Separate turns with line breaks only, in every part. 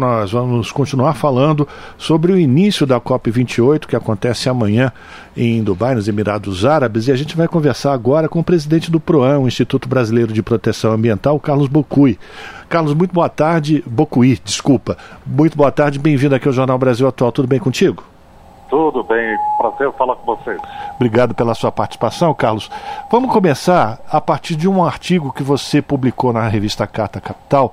Nós vamos continuar falando sobre o início da COP28, que acontece amanhã em Dubai, nos Emirados Árabes, e a gente vai conversar agora com o presidente do PROAM, o Instituto Brasileiro de Proteção Ambiental, Carlos Bocui. Carlos, muito boa tarde. Bocui, desculpa. Muito boa tarde, bem-vindo aqui ao Jornal Brasil Atual. Tudo bem contigo?
Tudo bem, prazer falar com vocês.
Obrigado pela sua participação, Carlos. Vamos começar a partir de um artigo que você publicou na revista Carta Capital,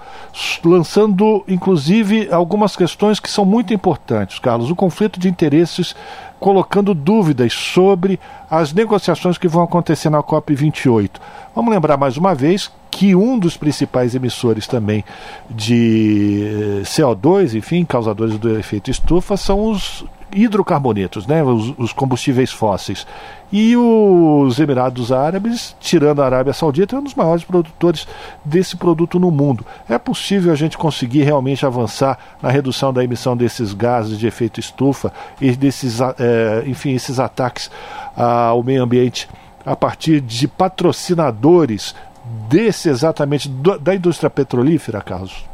lançando inclusive algumas questões que são muito importantes, Carlos. O conflito de interesses colocando dúvidas sobre as negociações que vão acontecer na COP28. Vamos lembrar mais uma vez que um dos principais emissores também de CO2, enfim, causadores do efeito estufa, são os hidrocarbonetos, né, os, os, combustíveis fósseis. E os Emirados Árabes, tirando a Arábia Saudita, é um dos maiores produtores desse produto no mundo. É possível a gente conseguir realmente avançar na redução da emissão desses gases de efeito estufa e desses, é, enfim, esses ataques ao meio ambiente a partir de patrocinadores desse exatamente do, da indústria petrolífera, Carlos?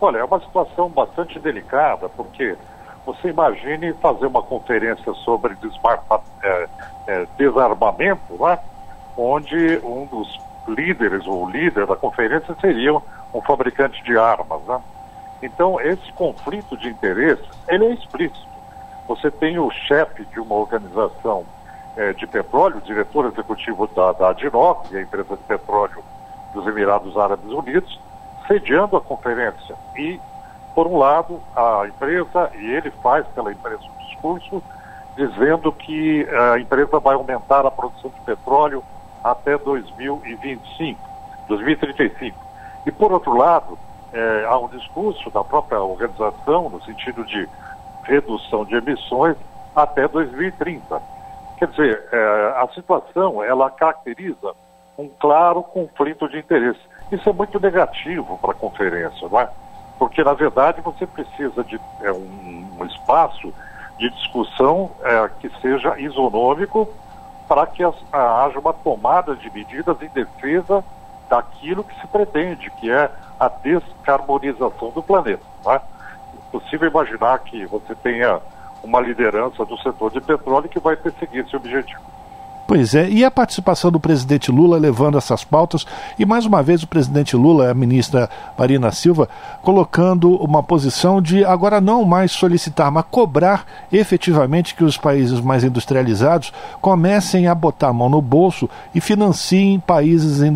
Olha, é uma situação bastante delicada, porque você imagine fazer uma conferência sobre é, é, desarmamento, né? onde um dos líderes, ou líder da conferência, seria um fabricante de armas. Né? Então, esse conflito de interesses, ele é explícito. Você tem o chefe de uma organização é, de petróleo, o diretor executivo da, da ADNOC, a empresa de petróleo dos Emirados Árabes Unidos, sediando a conferência. E, por um lado, a empresa, e ele faz pela empresa um discurso, dizendo que a empresa vai aumentar a produção de petróleo até 2025, 2035. E, por outro lado, é, há um discurso da própria organização no sentido de redução de emissões até 2030. Quer dizer, é, a situação ela caracteriza um claro conflito de interesse. Isso é muito negativo para a conferência, não é? Porque, na verdade, você precisa de é, um, um, espaço de discussão é, que seja isonômico para que as, a, haja uma tomada de medidas em defesa daquilo que se pretende, que é a descarbonização do planeta. Não é? é possível imaginar que você tenha uma liderança do setor de petróleo que vai perseguir esse objetivo.
Pois é, e a participação do presidente Lula levando essas pautas, e mais uma vez o presidente Lula, a ministra Marina Silva, colocando uma posição de agora não mais solicitar, mas cobrar efetivamente que os países mais industrializados comecem a botar a mão no bolso e financiem países em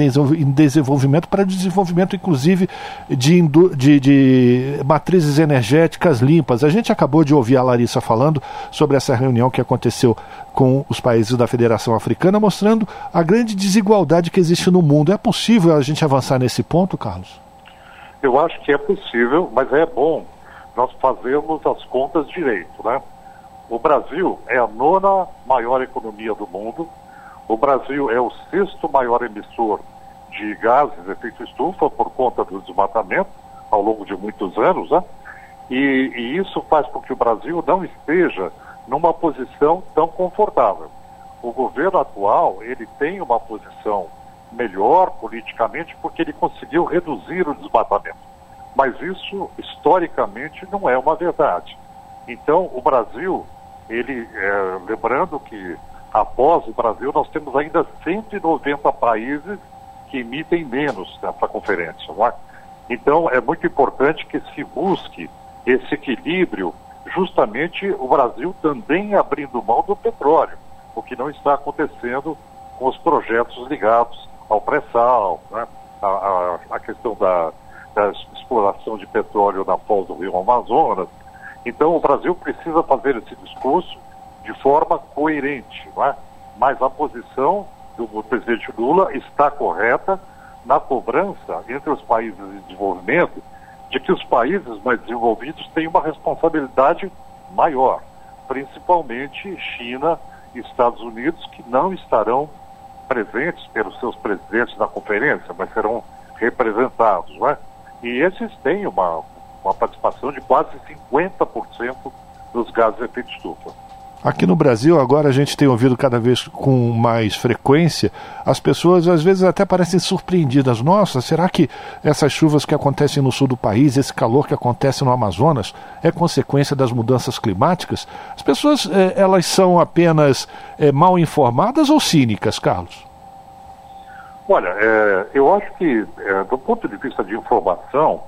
desenvolvimento para desenvolvimento, inclusive, de, de, de matrizes energéticas limpas. A gente acabou de ouvir a Larissa falando sobre essa reunião que aconteceu com os países da Federação Africana, mostrando a grande desigualdade que existe no mundo. É possível a gente avançar nesse ponto, Carlos?
Eu acho que é possível, mas é bom nós fazermos as contas direito, né? O Brasil é a nona maior economia do mundo. O Brasil é o sexto maior emissor de gases de efeito estufa por conta do desmatamento ao longo de muitos anos, né? E, e isso faz com que o Brasil não esteja numa posição tão confortável. O governo atual, ele tem uma posição melhor politicamente porque ele conseguiu reduzir o desmatamento. Mas isso, historicamente, não é uma verdade. Então, o Brasil, ele, é, lembrando que após o Brasil, nós temos ainda 190 países que emitem menos nessa conferência. É? Então, é muito importante que se busque esse equilíbrio justamente o Brasil também abrindo mão do petróleo, o que não está acontecendo com os projetos ligados ao pré-sal, né? a, a, a, questão da, da, exploração de petróleo na foz do rio Amazonas. Então, o Brasil precisa fazer esse discurso de forma coerente, é? mas a posição do presidente Lula está correta na cobrança entre os países em desenvolvimento de que os países mais desenvolvidos têm uma responsabilidade maior, principalmente China e Estados Unidos, que não estarão presentes pelos seus presidentes na conferência, mas serão representados, não é? E esses têm uma, uma participação de quase 50% dos gases de efeito estufa.
Aqui no Brasil, agora a gente tem ouvido cada vez com mais frequência, as pessoas às vezes até parecem surpreendidas. Nossa, será que essas chuvas que acontecem no sul do país, esse calor que acontece no Amazonas, é consequência das mudanças climáticas? As pessoas, eh, elas são apenas eh, mal informadas ou cínicas, Carlos?
Olha, é, eu acho que, é, do ponto de vista de informação,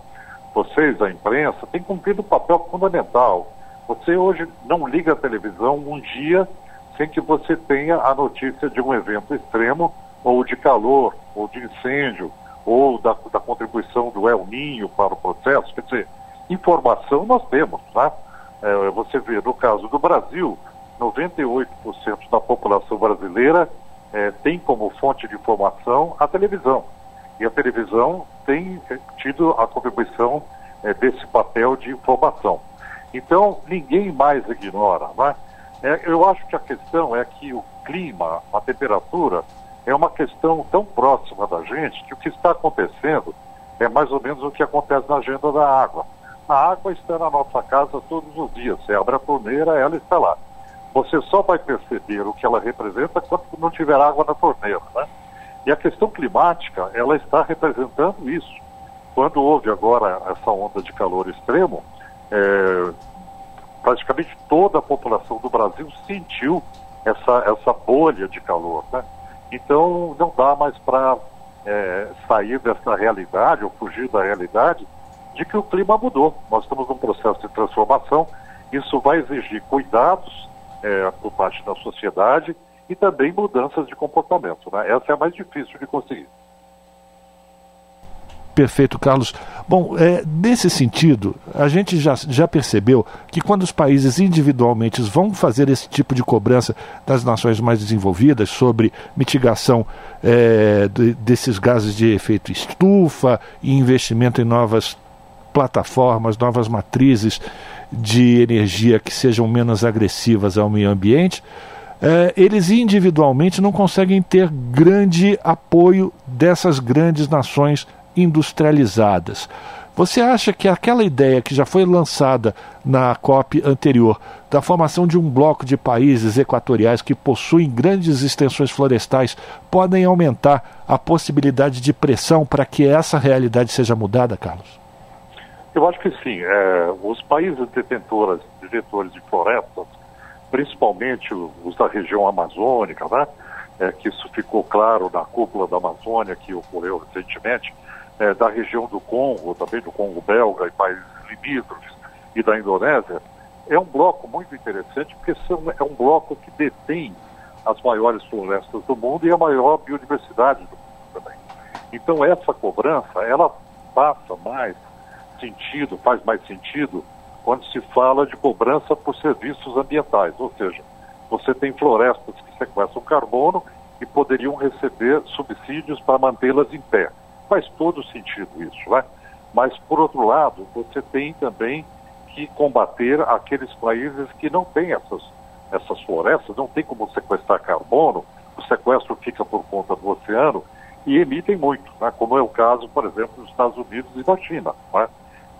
vocês, a imprensa, têm cumprido um papel fundamental você hoje não liga a televisão um dia sem que você tenha a notícia de um evento extremo, ou de calor, ou de incêndio, ou da, da contribuição do El Ninho para o processo. Quer dizer, informação nós temos, tá? É, você vê, no caso do Brasil, 98% da população brasileira é, tem como fonte de informação a televisão. E a televisão tem é, tido a contribuição é, desse papel de informação. Então, ninguém mais ignora. Né? É, eu acho que a questão é que o clima, a temperatura, é uma questão tão próxima da gente que o que está acontecendo é mais ou menos o que acontece na agenda da água. A água está na nossa casa todos os dias. Você abre a torneira, ela está lá. Você só vai perceber o que ela representa quando não tiver água na torneira. Né? E a questão climática, ela está representando isso. Quando houve agora essa onda de calor extremo, é, praticamente toda a população do Brasil sentiu essa, essa bolha de calor. Né? Então não dá mais para é, sair dessa realidade ou fugir da realidade de que o clima mudou. Nós estamos num processo de transformação, isso vai exigir cuidados é, por parte da sociedade e também mudanças de comportamento. Né? Essa é a mais difícil de conseguir.
Perfeito, Carlos. Bom, é, nesse sentido, a gente já, já percebeu que quando os países individualmente vão fazer esse tipo de cobrança das nações mais desenvolvidas sobre mitigação é, de, desses gases de efeito estufa e investimento em novas plataformas, novas matrizes de energia que sejam menos agressivas ao meio ambiente, é, eles individualmente não conseguem ter grande apoio dessas grandes nações industrializadas. Você acha que aquela ideia que já foi lançada na COP anterior, da formação de um bloco de países equatoriais que possuem grandes extensões florestais, podem aumentar a possibilidade de pressão para que essa realidade seja mudada, Carlos?
Eu acho que sim. É, os países detentores, detentores de florestas, principalmente os da região amazônica, né, é, que isso ficou claro na cúpula da Amazônia que ocorreu recentemente, é, da região do Congo, também do Congo belga e países limítrofes e da Indonésia, é um bloco muito interessante porque é um bloco que detém as maiores florestas do mundo e a maior biodiversidade do mundo também. Então essa cobrança, ela passa mais sentido, faz mais sentido quando se fala de cobrança por serviços ambientais, ou seja, você tem florestas que sequestram carbono e poderiam receber subsídios para mantê-las em pé faz todo sentido isso, né? Mas, por outro lado, você tem também que combater aqueles países que não têm essas, essas florestas, não tem como sequestrar carbono, o sequestro fica por conta do oceano e emitem muito, né? como é o caso, por exemplo, dos Estados Unidos e da China. Né?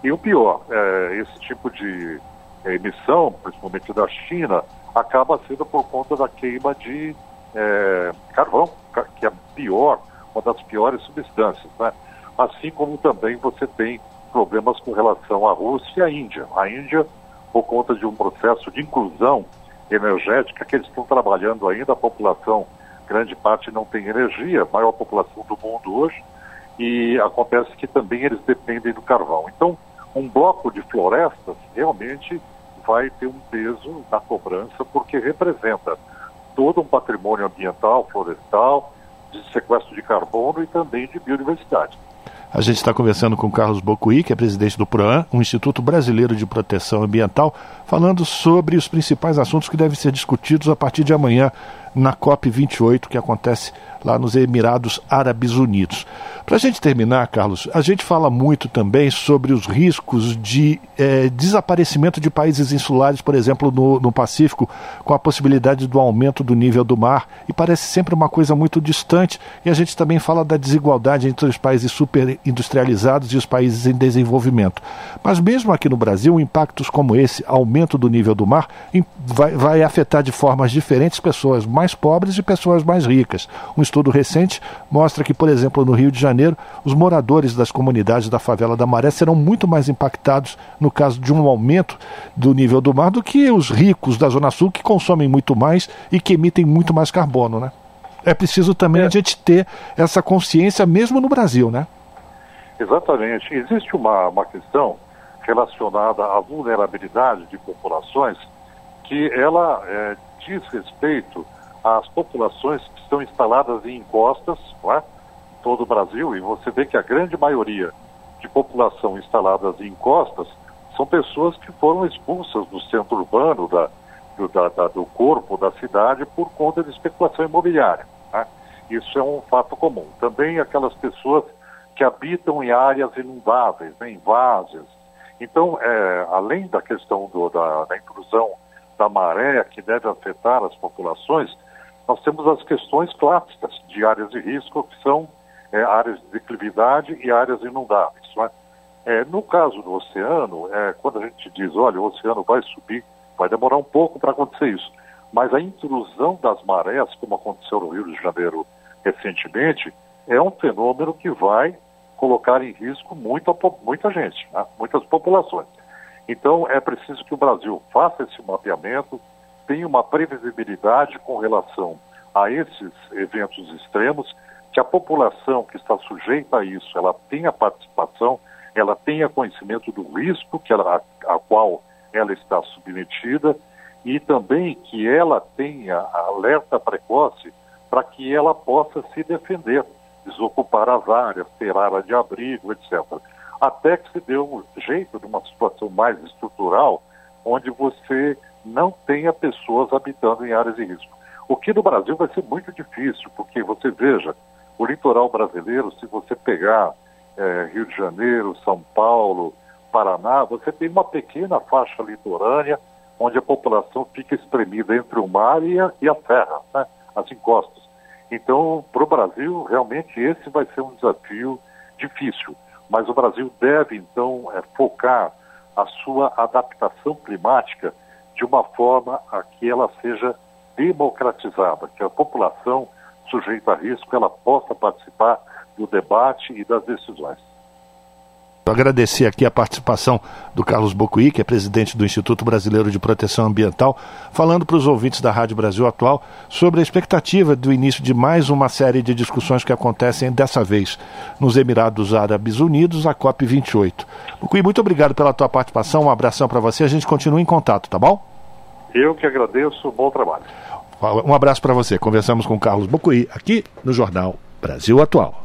E o pior, é, esse tipo de é, emissão, principalmente da China, acaba sendo por conta da queima de é, carvão, que é pior uma das piores substâncias, né? Assim como também você tem problemas com relação à Rússia e à Índia. A Índia, por conta de um processo de inclusão energética que eles estão trabalhando ainda, a população, grande parte não tem energia, a maior população do mundo hoje, e acontece que também eles dependem do carvão. Então, um bloco de florestas realmente vai ter um peso na cobrança, porque representa todo um patrimônio ambiental, florestal, de sequestro de carbono e também de biodiversidade.
A gente está conversando com Carlos Bocuí, que é presidente do PROAN, um Instituto Brasileiro de Proteção Ambiental, falando sobre os principais assuntos que devem ser discutidos a partir de amanhã na COP28 que acontece lá nos Emirados Árabes Unidos. Para a gente terminar, Carlos, a gente fala muito também sobre os riscos de é, desaparecimento de países insulares, por exemplo, no, no, Pacífico, com a possibilidade do aumento do nível do mar, e parece sempre uma coisa muito distante. E a gente também fala da desigualdade entre os países superindustrializados e os países em desenvolvimento. Mas mesmo aqui no Brasil, impactos como esse, aumento do nível do mar, vai, vai afetar de formas diferentes pessoas mais pobres e pessoas mais ricas. Um estudo recente mostra que, por exemplo, no Rio de Janeiro, os moradores das comunidades da favela da Maré serão muito mais impactados no caso de um aumento do nível do mar do que os ricos da Zona Sul, que consomem muito mais e que emitem muito mais carbono, né? É preciso também é. a gente ter essa consciência mesmo no Brasil, né?
Exatamente. Existe uma, uma questão relacionada à vulnerabilidade de populações que ela é, diz respeito às populações que estão instaladas em encostas, é? todo o Brasil, e você vê que a grande maioria de população instaladas em encostas são pessoas que foram expulsas do centro urbano, da, do, da, da, do corpo da cidade, por conta de especulação imobiliária. Né? Isso é um fato comum. Também aquelas pessoas que habitam em áreas inundáveis, né, em várzeas. Então, é, além da questão do, da, da intrusão da maré, que deve afetar as populações, nós temos as questões clássicas de áreas de risco, que são é, áreas de declividade e áreas inundáveis. É? É, no caso do oceano, é, quando a gente diz, olha, o oceano vai subir, vai demorar um pouco para acontecer isso. Mas a intrusão das marés, como aconteceu no Rio de Janeiro recentemente, é um fenômeno que vai colocar em risco muita, muita gente, né? muitas populações. Então, é preciso que o Brasil faça esse mapeamento, tenha uma previsibilidade com relação a esses eventos extremos, que a população que está sujeita a isso, ela tenha participação, ela tenha conhecimento do risco que ela, a, a qual ela está submetida e também que ela tenha alerta precoce para que ela possa se defender, desocupar as áreas, ter área de abrigo, etc até que se deu um jeito de uma situação mais estrutural, onde você não tenha pessoas habitando em áreas de risco. O que no Brasil vai ser muito difícil, porque você veja, o litoral brasileiro, se você pegar é, Rio de Janeiro, São Paulo, Paraná, você tem uma pequena faixa litorânea onde a população fica espremida entre o mar e a, e a terra, né, as encostas. Então, para o Brasil, realmente esse vai ser um desafio difícil. Mas o Brasil deve, então, é, focar a sua adaptação climática de uma forma a que ela seja democratizada, que a população sujeita a risco ela possa participar do debate e das decisões.
Agradecer aqui a participação do Carlos Bocuí, que é presidente do Instituto Brasileiro de Proteção Ambiental, falando para os ouvintes da Rádio Brasil Atual sobre a expectativa do início de mais uma série de discussões que acontecem dessa vez nos Emirados Árabes Unidos, a COP28. Bocuí, muito obrigado pela tua participação, um abração para você, a gente continua em contato, tá bom?
Eu que agradeço, bom trabalho.
Um abraço para você. Conversamos com Carlos Bocuí aqui no Jornal Brasil Atual.